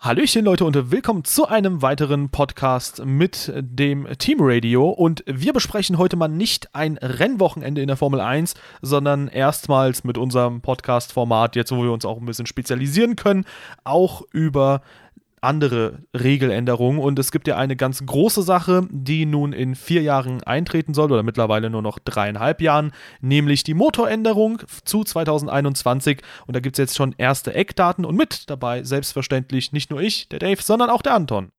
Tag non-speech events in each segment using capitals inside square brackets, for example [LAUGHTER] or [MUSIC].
Hallöchen Leute und willkommen zu einem weiteren Podcast mit dem Team Radio. Und wir besprechen heute mal nicht ein Rennwochenende in der Formel 1, sondern erstmals mit unserem Podcast-Format, jetzt wo wir uns auch ein bisschen spezialisieren können, auch über andere Regeländerungen. Und es gibt ja eine ganz große Sache, die nun in vier Jahren eintreten soll, oder mittlerweile nur noch dreieinhalb Jahren, nämlich die Motoränderung zu 2021. Und da gibt es jetzt schon erste Eckdaten und mit dabei selbstverständlich nicht nur ich, der Dave, sondern auch der Anton.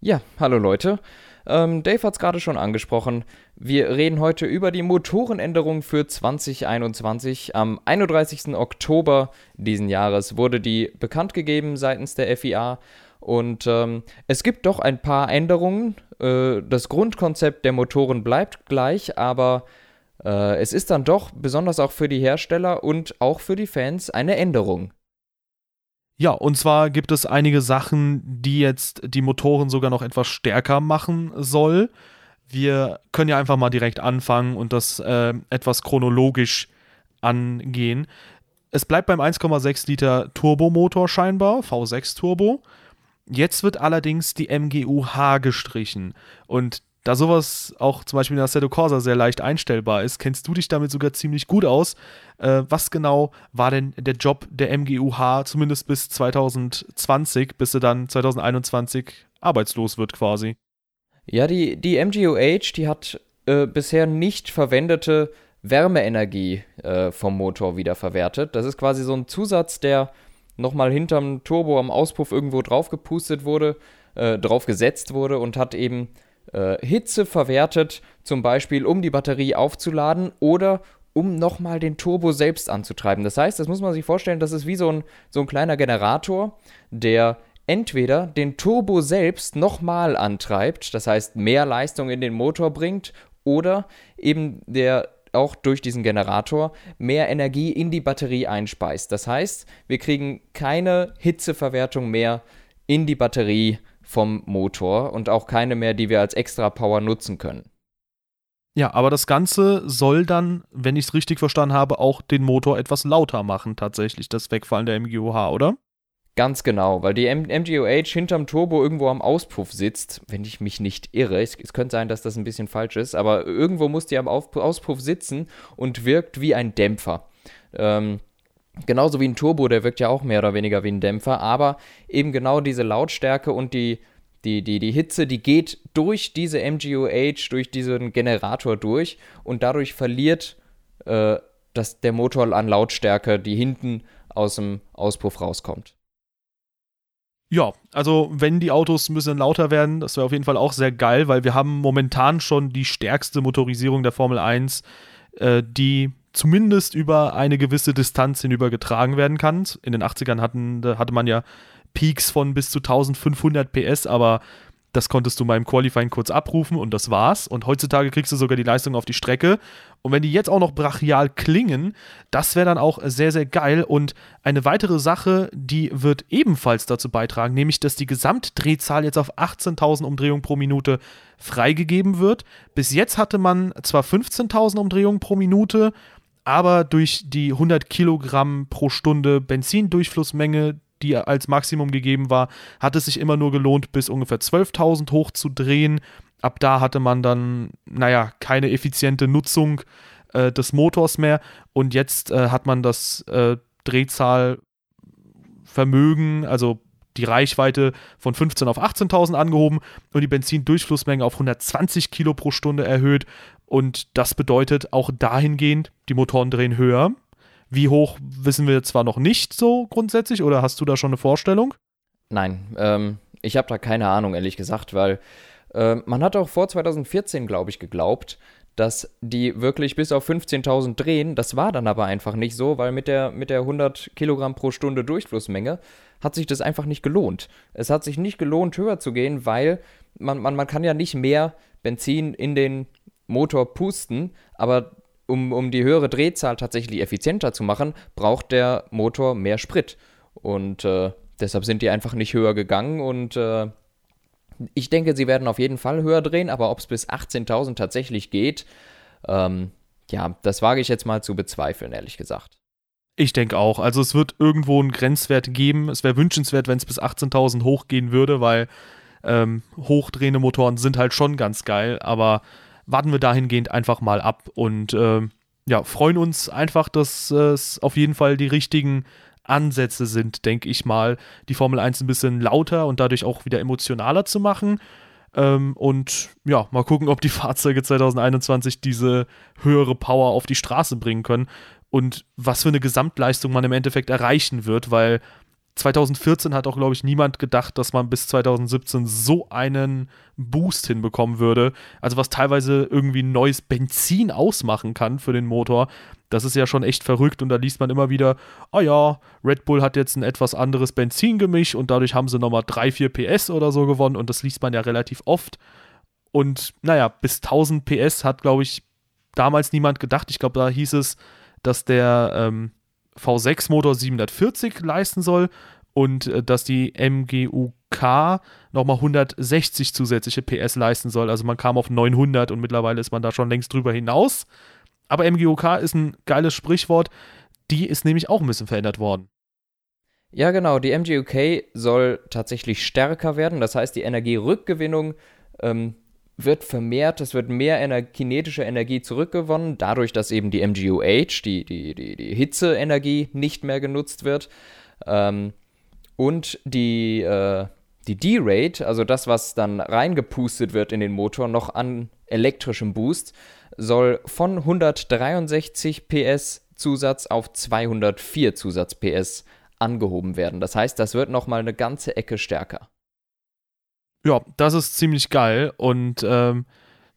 Ja, hallo Leute. Ähm, Dave hat es gerade schon angesprochen. Wir reden heute über die Motorenänderung für 2021. Am 31. Oktober diesen Jahres wurde die bekannt gegeben seitens der FIA und ähm, es gibt doch ein paar Änderungen. Äh, das Grundkonzept der Motoren bleibt gleich, aber äh, es ist dann doch, besonders auch für die Hersteller und auch für die Fans, eine Änderung. Ja, und zwar gibt es einige Sachen, die jetzt die Motoren sogar noch etwas stärker machen soll. Wir können ja einfach mal direkt anfangen und das äh, etwas chronologisch angehen. Es bleibt beim 1,6 Liter Turbomotor scheinbar, V6 Turbo. Jetzt wird allerdings die MGUH gestrichen. Und da sowas auch zum Beispiel in der Assetto Corsa sehr leicht einstellbar ist, kennst du dich damit sogar ziemlich gut aus. Äh, was genau war denn der Job der MGUH, zumindest bis 2020, bis sie dann 2021 arbeitslos wird quasi? Ja, die, die MGUH, die hat äh, bisher nicht verwendete Wärmeenergie äh, vom Motor wiederverwertet. Das ist quasi so ein Zusatz, der nochmal hinterm Turbo am Auspuff irgendwo drauf gepustet wurde, äh, drauf gesetzt wurde und hat eben äh, Hitze verwertet, zum Beispiel um die Batterie aufzuladen oder um nochmal den Turbo selbst anzutreiben. Das heißt, das muss man sich vorstellen, das ist wie so ein, so ein kleiner Generator, der entweder den Turbo selbst nochmal antreibt, das heißt mehr Leistung in den Motor bringt, oder eben der auch durch diesen Generator mehr Energie in die Batterie einspeist. Das heißt, wir kriegen keine Hitzeverwertung mehr in die Batterie vom Motor und auch keine mehr, die wir als extra Power nutzen können. Ja, aber das Ganze soll dann, wenn ich es richtig verstanden habe, auch den Motor etwas lauter machen, tatsächlich, das Wegfallen der MGUH, oder? Ganz genau, weil die MGOH hinterm Turbo irgendwo am Auspuff sitzt, wenn ich mich nicht irre. Es, es könnte sein, dass das ein bisschen falsch ist, aber irgendwo muss die am Auspuff sitzen und wirkt wie ein Dämpfer. Ähm, genauso wie ein Turbo, der wirkt ja auch mehr oder weniger wie ein Dämpfer, aber eben genau diese Lautstärke und die, die, die, die Hitze, die geht durch diese MGOH, durch diesen Generator durch und dadurch verliert äh, das, der Motor an Lautstärke, die hinten aus dem Auspuff rauskommt. Ja, also wenn die Autos ein bisschen lauter werden, das wäre auf jeden Fall auch sehr geil, weil wir haben momentan schon die stärkste Motorisierung der Formel 1, äh, die zumindest über eine gewisse Distanz hinüber getragen werden kann. In den 80ern hatten, hatte man ja Peaks von bis zu 1500 PS, aber das konntest du mal im Qualifying kurz abrufen und das war's. Und heutzutage kriegst du sogar die Leistung auf die Strecke. Und wenn die jetzt auch noch brachial klingen, das wäre dann auch sehr, sehr geil. Und eine weitere Sache, die wird ebenfalls dazu beitragen, nämlich, dass die Gesamtdrehzahl jetzt auf 18.000 Umdrehungen pro Minute freigegeben wird. Bis jetzt hatte man zwar 15.000 Umdrehungen pro Minute, aber durch die 100 Kilogramm pro Stunde Benzindurchflussmenge, die als Maximum gegeben war, hat es sich immer nur gelohnt, bis ungefähr 12.000 hochzudrehen. Ab da hatte man dann, naja, keine effiziente Nutzung äh, des Motors mehr. Und jetzt äh, hat man das äh, Drehzahlvermögen, also die Reichweite von 15 auf 18.000 angehoben und die Benzindurchflussmenge auf 120 Kilo pro Stunde erhöht. Und das bedeutet auch dahingehend, die Motoren drehen höher. Wie hoch wissen wir zwar noch nicht so grundsätzlich, oder hast du da schon eine Vorstellung? Nein, ähm, ich habe da keine Ahnung, ehrlich gesagt, weil äh, man hat auch vor 2014, glaube ich, geglaubt, dass die wirklich bis auf 15.000 drehen. Das war dann aber einfach nicht so, weil mit der, mit der 100 Kilogramm pro Stunde Durchflussmenge hat sich das einfach nicht gelohnt. Es hat sich nicht gelohnt, höher zu gehen, weil man, man, man kann ja nicht mehr Benzin in den Motor pusten, aber um, um die höhere Drehzahl tatsächlich effizienter zu machen, braucht der Motor mehr Sprit. Und äh, deshalb sind die einfach nicht höher gegangen und äh, ich denke, sie werden auf jeden Fall höher drehen, aber ob es bis 18.000 tatsächlich geht, ähm, ja, das wage ich jetzt mal zu bezweifeln, ehrlich gesagt. Ich denke auch. Also es wird irgendwo einen Grenzwert geben. Es wäre wünschenswert, wenn es bis 18.000 hochgehen würde, weil ähm, hochdrehende Motoren sind halt schon ganz geil. Aber warten wir dahingehend einfach mal ab und ähm, ja, freuen uns einfach, dass es auf jeden Fall die richtigen Ansätze sind, denke ich mal, die Formel 1 ein bisschen lauter und dadurch auch wieder emotionaler zu machen. Ähm, und ja, mal gucken, ob die Fahrzeuge 2021 diese höhere Power auf die Straße bringen können und was für eine Gesamtleistung man im Endeffekt erreichen wird, weil 2014 hat auch, glaube ich, niemand gedacht, dass man bis 2017 so einen Boost hinbekommen würde. Also was teilweise irgendwie neues Benzin ausmachen kann für den Motor. Das ist ja schon echt verrückt und da liest man immer wieder, oh ja, Red Bull hat jetzt ein etwas anderes Benzingemisch und dadurch haben sie nochmal 3, 4 PS oder so gewonnen und das liest man ja relativ oft. Und naja, bis 1000 PS hat, glaube ich, damals niemand gedacht. Ich glaube, da hieß es, dass der ähm, V6-Motor 740 leisten soll und äh, dass die MGUK nochmal 160 zusätzliche PS leisten soll. Also man kam auf 900 und mittlerweile ist man da schon längst drüber hinaus. Aber MGUK ist ein geiles Sprichwort. Die ist nämlich auch ein bisschen verändert worden. Ja, genau. Die MGUK soll tatsächlich stärker werden. Das heißt, die Energierückgewinnung ähm, wird vermehrt, es wird mehr ener kinetische Energie zurückgewonnen, dadurch, dass eben die MGUH, die, die, die, die Hitzeenergie, nicht mehr genutzt wird. Ähm, und die, äh, die D-Rate, also das, was dann reingepustet wird in den Motor, noch an elektrischem Boost, soll von 163 PS Zusatz auf 204 Zusatz PS angehoben werden. Das heißt, das wird nochmal eine ganze Ecke stärker. Ja, das ist ziemlich geil und ähm,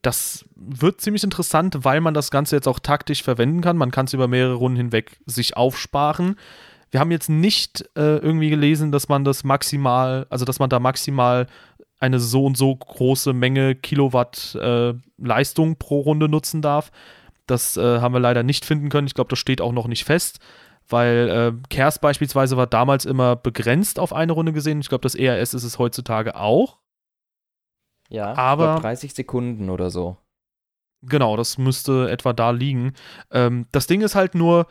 das wird ziemlich interessant, weil man das Ganze jetzt auch taktisch verwenden kann. Man kann es über mehrere Runden hinweg sich aufsparen. Wir haben jetzt nicht äh, irgendwie gelesen, dass man das maximal, also dass man da maximal eine so und so große Menge Kilowatt äh, Leistung pro Runde nutzen darf. Das äh, haben wir leider nicht finden können. Ich glaube, das steht auch noch nicht fest, weil äh, Kers beispielsweise war damals immer begrenzt auf eine Runde gesehen. Ich glaube, das ERS ist es heutzutage auch. Ja, aber glaub, 30 Sekunden oder so. Genau, das müsste etwa da liegen. Ähm, das Ding ist halt nur,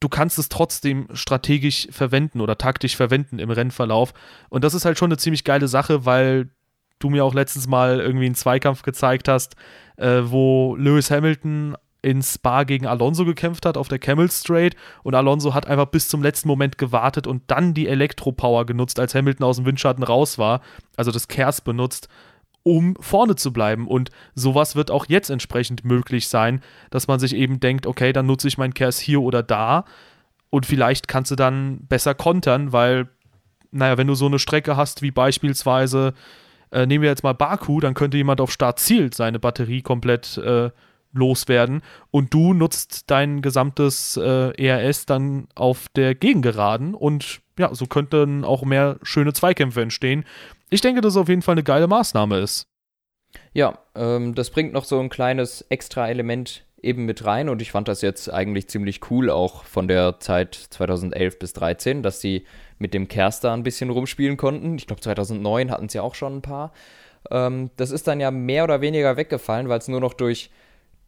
du kannst es trotzdem strategisch verwenden oder taktisch verwenden im Rennverlauf. Und das ist halt schon eine ziemlich geile Sache, weil du mir auch letztens mal irgendwie einen Zweikampf gezeigt hast, äh, wo Lewis Hamilton in Spa gegen Alonso gekämpft hat auf der Camel Straight und Alonso hat einfach bis zum letzten Moment gewartet und dann die Elektropower genutzt, als Hamilton aus dem Windschatten raus war, also das Kers benutzt um vorne zu bleiben. Und sowas wird auch jetzt entsprechend möglich sein, dass man sich eben denkt, okay, dann nutze ich meinen Kers hier oder da. Und vielleicht kannst du dann besser kontern, weil, naja, wenn du so eine Strecke hast wie beispielsweise, äh, nehmen wir jetzt mal Baku, dann könnte jemand auf Start zielt seine Batterie komplett äh, loswerden. Und du nutzt dein gesamtes äh, ERS dann auf der Gegengeraden. Und ja, so könnten auch mehr schöne Zweikämpfe entstehen ich denke, dass es auf jeden Fall eine geile Maßnahme ist. Ja, ähm, das bringt noch so ein kleines extra Element eben mit rein und ich fand das jetzt eigentlich ziemlich cool auch von der Zeit 2011 bis 2013, dass sie mit dem Kerster ein bisschen rumspielen konnten. Ich glaube 2009 hatten sie auch schon ein paar. Ähm, das ist dann ja mehr oder weniger weggefallen, weil es nur noch durch,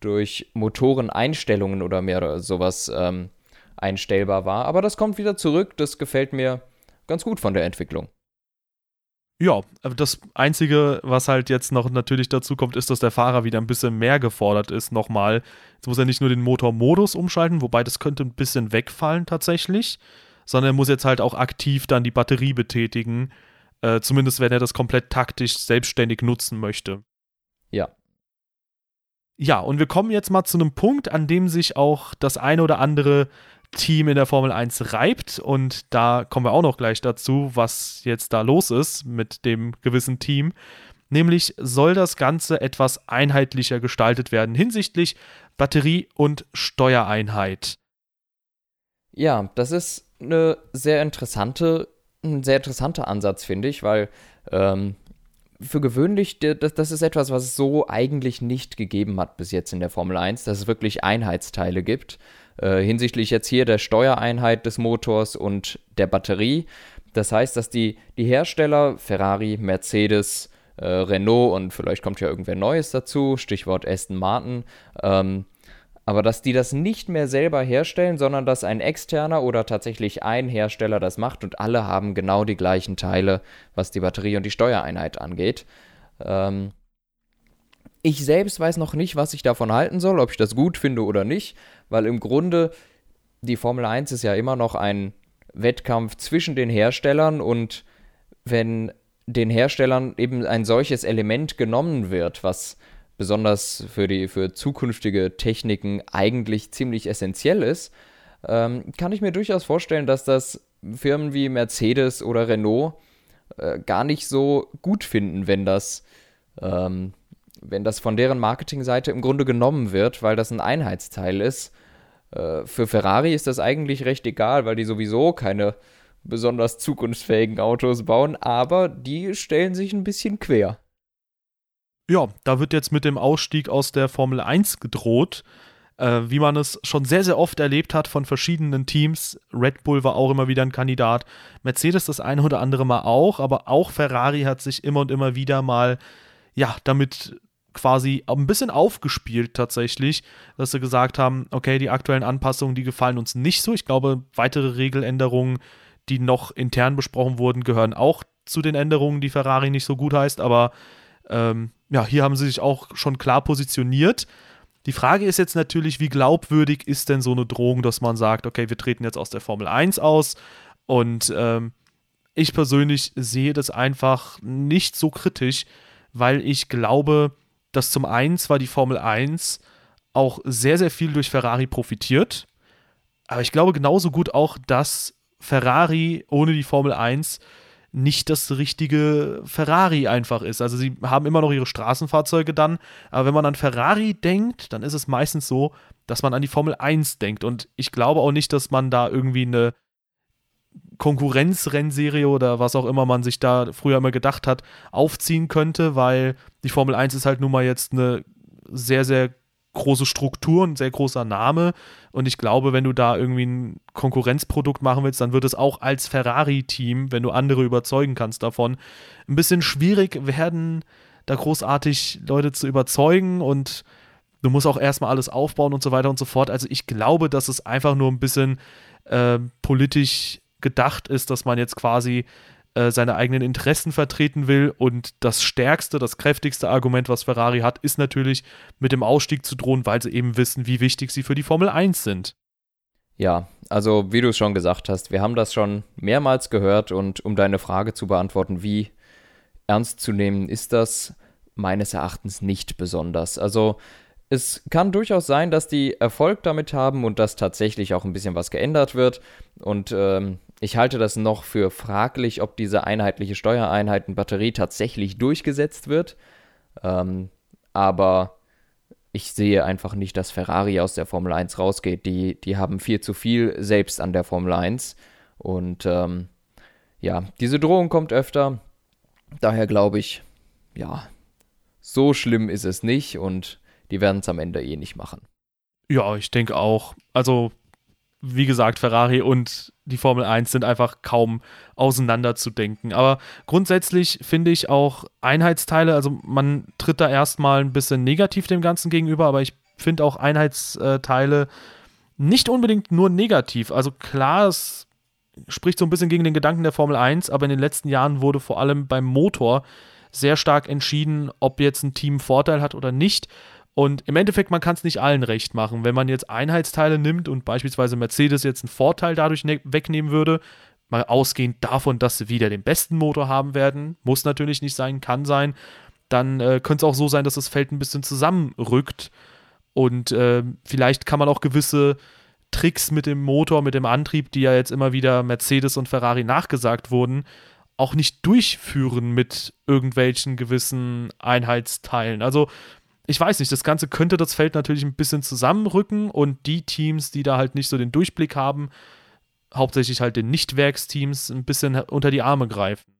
durch Motoreneinstellungen oder mehr oder sowas ähm, einstellbar war. Aber das kommt wieder zurück, das gefällt mir ganz gut von der Entwicklung. Ja, das Einzige, was halt jetzt noch natürlich dazu kommt, ist, dass der Fahrer wieder ein bisschen mehr gefordert ist, nochmal. Jetzt muss er nicht nur den Motormodus umschalten, wobei das könnte ein bisschen wegfallen tatsächlich, sondern er muss jetzt halt auch aktiv dann die Batterie betätigen. Äh, zumindest wenn er das komplett taktisch selbstständig nutzen möchte. Ja. Ja, und wir kommen jetzt mal zu einem Punkt, an dem sich auch das eine oder andere Team in der Formel 1 reibt. Und da kommen wir auch noch gleich dazu, was jetzt da los ist mit dem gewissen Team. Nämlich soll das Ganze etwas einheitlicher gestaltet werden hinsichtlich Batterie und Steuereinheit. Ja, das ist eine sehr interessante, ein sehr interessanter Ansatz, finde ich, weil ähm, für gewöhnlich, das, das ist etwas, was es so eigentlich nicht gegeben hat bis jetzt in der Formel 1, dass es wirklich Einheitsteile gibt. Äh, hinsichtlich jetzt hier der Steuereinheit des Motors und der Batterie. Das heißt, dass die, die Hersteller, Ferrari, Mercedes, äh, Renault und vielleicht kommt ja irgendwer Neues dazu, Stichwort Aston Martin, ähm, Aber dass die das nicht mehr selber herstellen, sondern dass ein externer oder tatsächlich ein Hersteller das macht und alle haben genau die gleichen Teile, was die Batterie und die Steuereinheit angeht. Ähm ich selbst weiß noch nicht, was ich davon halten soll, ob ich das gut finde oder nicht, weil im Grunde die Formel 1 ist ja immer noch ein Wettkampf zwischen den Herstellern und wenn den Herstellern eben ein solches Element genommen wird, was besonders für die für zukünftige Techniken eigentlich ziemlich essentiell ist, ähm, kann ich mir durchaus vorstellen, dass das Firmen wie Mercedes oder Renault äh, gar nicht so gut finden, wenn das ähm, wenn das von deren Marketingseite im Grunde genommen wird, weil das ein Einheitsteil ist. Äh, für Ferrari ist das eigentlich recht egal, weil die sowieso keine besonders zukunftsfähigen Autos bauen, aber die stellen sich ein bisschen quer. Ja, da wird jetzt mit dem Ausstieg aus der Formel 1 gedroht, äh, wie man es schon sehr, sehr oft erlebt hat von verschiedenen Teams. Red Bull war auch immer wieder ein Kandidat, Mercedes das eine oder andere Mal auch, aber auch Ferrari hat sich immer und immer wieder mal, ja, damit quasi ein bisschen aufgespielt tatsächlich, dass sie gesagt haben, okay, die aktuellen Anpassungen, die gefallen uns nicht so. Ich glaube, weitere Regeländerungen, die noch intern besprochen wurden, gehören auch zu den Änderungen, die Ferrari nicht so gut heißt, aber ähm, ja, hier haben sie sich auch schon klar positioniert. Die Frage ist jetzt natürlich, wie glaubwürdig ist denn so eine Drohung, dass man sagt, okay, wir treten jetzt aus der Formel 1 aus und ähm, ich persönlich sehe das einfach nicht so kritisch, weil ich glaube, dass zum einen zwar die Formel 1 auch sehr, sehr viel durch Ferrari profitiert, aber ich glaube genauso gut auch, dass Ferrari ohne die Formel 1 nicht das richtige Ferrari einfach ist. Also sie haben immer noch ihre Straßenfahrzeuge dann, aber wenn man an Ferrari denkt, dann ist es meistens so, dass man an die Formel 1 denkt. Und ich glaube auch nicht, dass man da irgendwie eine Konkurrenzrennserie oder was auch immer man sich da früher immer gedacht hat, aufziehen könnte, weil die Formel 1 ist halt nun mal jetzt eine sehr, sehr große Struktur, ein sehr großer Name. Und ich glaube, wenn du da irgendwie ein Konkurrenzprodukt machen willst, dann wird es auch als Ferrari-Team, wenn du andere überzeugen kannst davon, ein bisschen schwierig werden, da großartig Leute zu überzeugen und du musst auch erstmal alles aufbauen und so weiter und so fort. Also ich glaube, dass es einfach nur ein bisschen äh, politisch gedacht ist, dass man jetzt quasi äh, seine eigenen Interessen vertreten will. Und das stärkste, das kräftigste Argument, was Ferrari hat, ist natürlich mit dem Ausstieg zu drohen, weil sie eben wissen, wie wichtig sie für die Formel 1 sind. Ja, also wie du es schon gesagt hast, wir haben das schon mehrmals gehört und um deine Frage zu beantworten, wie ernst zu nehmen ist das meines Erachtens nicht besonders. Also es kann durchaus sein, dass die Erfolg damit haben und dass tatsächlich auch ein bisschen was geändert wird. Und ähm, ich halte das noch für fraglich, ob diese einheitliche Steuereinheitenbatterie tatsächlich durchgesetzt wird. Ähm, aber ich sehe einfach nicht, dass Ferrari aus der Formel 1 rausgeht. Die, die haben viel zu viel selbst an der Formel 1. Und ähm, ja, diese Drohung kommt öfter. Daher glaube ich, ja, so schlimm ist es nicht und die werden es am Ende eh nicht machen. Ja, ich denke auch. Also wie gesagt, Ferrari und die Formel 1 sind einfach kaum auseinanderzudenken. Aber grundsätzlich finde ich auch Einheitsteile, also man tritt da erstmal ein bisschen negativ dem Ganzen gegenüber, aber ich finde auch Einheitsteile nicht unbedingt nur negativ. Also klar, es spricht so ein bisschen gegen den Gedanken der Formel 1, aber in den letzten Jahren wurde vor allem beim Motor sehr stark entschieden, ob jetzt ein Team Vorteil hat oder nicht. Und im Endeffekt, man kann es nicht allen recht machen. Wenn man jetzt Einheitsteile nimmt und beispielsweise Mercedes jetzt einen Vorteil dadurch ne wegnehmen würde, mal ausgehend davon, dass sie wieder den besten Motor haben werden, muss natürlich nicht sein, kann sein, dann äh, könnte es auch so sein, dass das Feld ein bisschen zusammenrückt. Und äh, vielleicht kann man auch gewisse Tricks mit dem Motor, mit dem Antrieb, die ja jetzt immer wieder Mercedes und Ferrari nachgesagt wurden, auch nicht durchführen mit irgendwelchen gewissen Einheitsteilen. Also ich weiß nicht, das Ganze könnte das Feld natürlich ein bisschen zusammenrücken und die Teams, die da halt nicht so den Durchblick haben, hauptsächlich halt den Nichtwerksteams, ein bisschen unter die Arme greifen.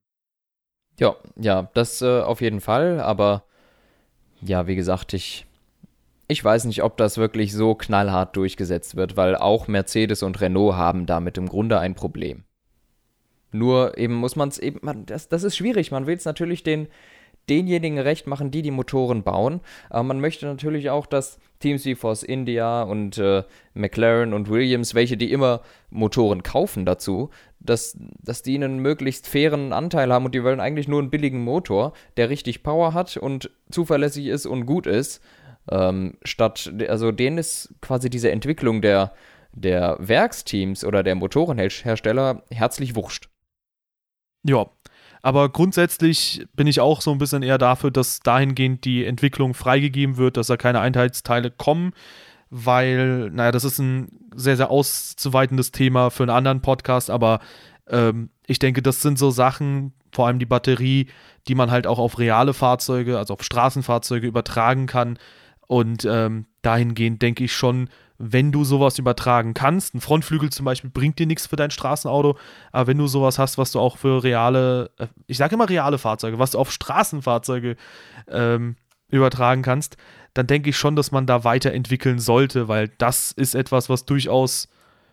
Ja, ja, das äh, auf jeden Fall, aber ja, wie gesagt, ich, ich weiß nicht, ob das wirklich so knallhart durchgesetzt wird, weil auch Mercedes und Renault haben damit im Grunde ein Problem. Nur eben muss man es eben, das ist schwierig, man will es natürlich den, denjenigen recht machen, die die Motoren bauen. Aber man möchte natürlich auch, dass Teams wie Force India und äh, McLaren und Williams, welche die immer Motoren kaufen dazu, dass, dass die einen möglichst fairen Anteil haben und die wollen eigentlich nur einen billigen Motor, der richtig Power hat und zuverlässig ist und gut ist. Ähm, statt, also denen ist quasi diese Entwicklung der, der Werksteams oder der Motorenhersteller herzlich wurscht. Ja, aber grundsätzlich bin ich auch so ein bisschen eher dafür, dass dahingehend die Entwicklung freigegeben wird, dass da keine Einheitsteile kommen, weil, naja, das ist ein sehr, sehr auszuweitendes Thema für einen anderen Podcast, aber ähm, ich denke, das sind so Sachen, vor allem die Batterie, die man halt auch auf reale Fahrzeuge, also auf Straßenfahrzeuge übertragen kann. Und ähm, dahingehend denke ich schon, wenn du sowas übertragen kannst. Ein Frontflügel zum Beispiel bringt dir nichts für dein Straßenauto, aber wenn du sowas hast, was du auch für reale, äh, ich sage immer reale Fahrzeuge, was du auf Straßenfahrzeuge ähm, übertragen kannst, dann denke ich schon, dass man da weiterentwickeln sollte, weil das ist etwas, was durchaus,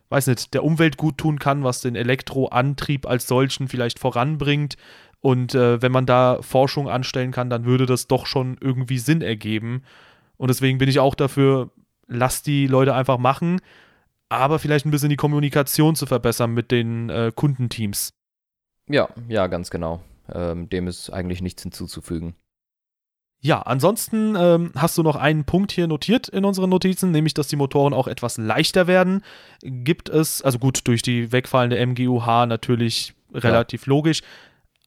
weiß nicht, der Umwelt gut tun kann, was den Elektroantrieb als solchen vielleicht voranbringt. Und äh, wenn man da Forschung anstellen kann, dann würde das doch schon irgendwie Sinn ergeben. Und deswegen bin ich auch dafür, lass die Leute einfach machen, aber vielleicht ein bisschen die Kommunikation zu verbessern mit den äh, Kundenteams. Ja, ja, ganz genau. Ähm, dem ist eigentlich nichts hinzuzufügen. Ja, ansonsten ähm, hast du noch einen Punkt hier notiert in unseren Notizen, nämlich dass die Motoren auch etwas leichter werden. Gibt es, also gut, durch die wegfallende MGUH natürlich relativ ja. logisch,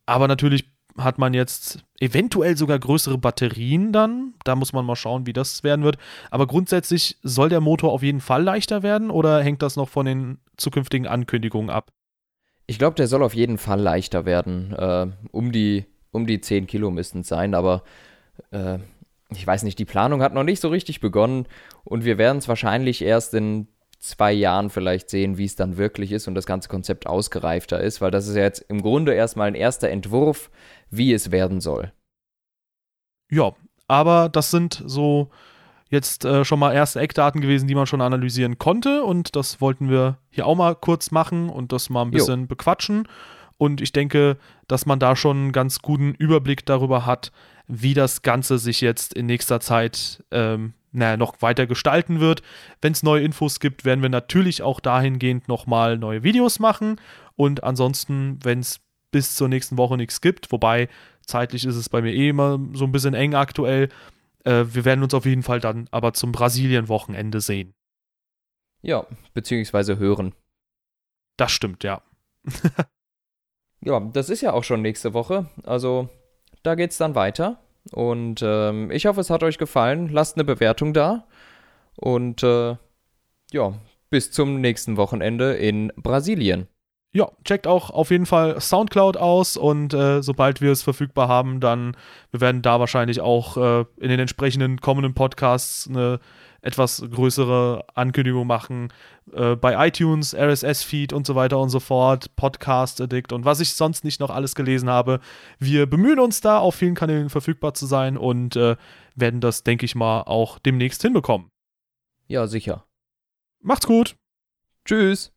aber natürlich hat man jetzt eventuell sogar größere Batterien dann. Da muss man mal schauen, wie das werden wird. Aber grundsätzlich soll der Motor auf jeden Fall leichter werden oder hängt das noch von den zukünftigen Ankündigungen ab? Ich glaube, der soll auf jeden Fall leichter werden. Äh, um, die, um die 10 Kilo müssten es sein, aber äh, ich weiß nicht, die Planung hat noch nicht so richtig begonnen und wir werden es wahrscheinlich erst in zwei Jahren vielleicht sehen, wie es dann wirklich ist und das ganze Konzept ausgereifter ist, weil das ist ja jetzt im Grunde erstmal ein erster Entwurf, wie es werden soll. Ja, aber das sind so jetzt äh, schon mal erste Eckdaten gewesen, die man schon analysieren konnte und das wollten wir hier auch mal kurz machen und das mal ein bisschen jo. bequatschen. Und ich denke, dass man da schon einen ganz guten Überblick darüber hat, wie das Ganze sich jetzt in nächster Zeit ähm, naja, noch weiter gestalten wird. Wenn es neue Infos gibt, werden wir natürlich auch dahingehend nochmal neue Videos machen. Und ansonsten, wenn es bis zur nächsten Woche nichts gibt, wobei zeitlich ist es bei mir eh immer so ein bisschen eng aktuell, äh, wir werden uns auf jeden Fall dann aber zum Brasilien-Wochenende sehen. Ja, beziehungsweise hören. Das stimmt, ja. [LAUGHS] ja, das ist ja auch schon nächste Woche. Also, da geht's dann weiter. Und ähm, ich hoffe, es hat euch gefallen. Lasst eine Bewertung da. Und äh, ja, bis zum nächsten Wochenende in Brasilien. Ja, checkt auch auf jeden Fall Soundcloud aus und äh, sobald wir es verfügbar haben, dann wir werden da wahrscheinlich auch äh, in den entsprechenden kommenden Podcasts eine etwas größere Ankündigung machen. Äh, bei iTunes, RSS-Feed und so weiter und so fort, Podcast Addict und was ich sonst nicht noch alles gelesen habe. Wir bemühen uns da, auf vielen Kanälen verfügbar zu sein und äh, werden das, denke ich mal, auch demnächst hinbekommen. Ja, sicher. Macht's gut. Tschüss.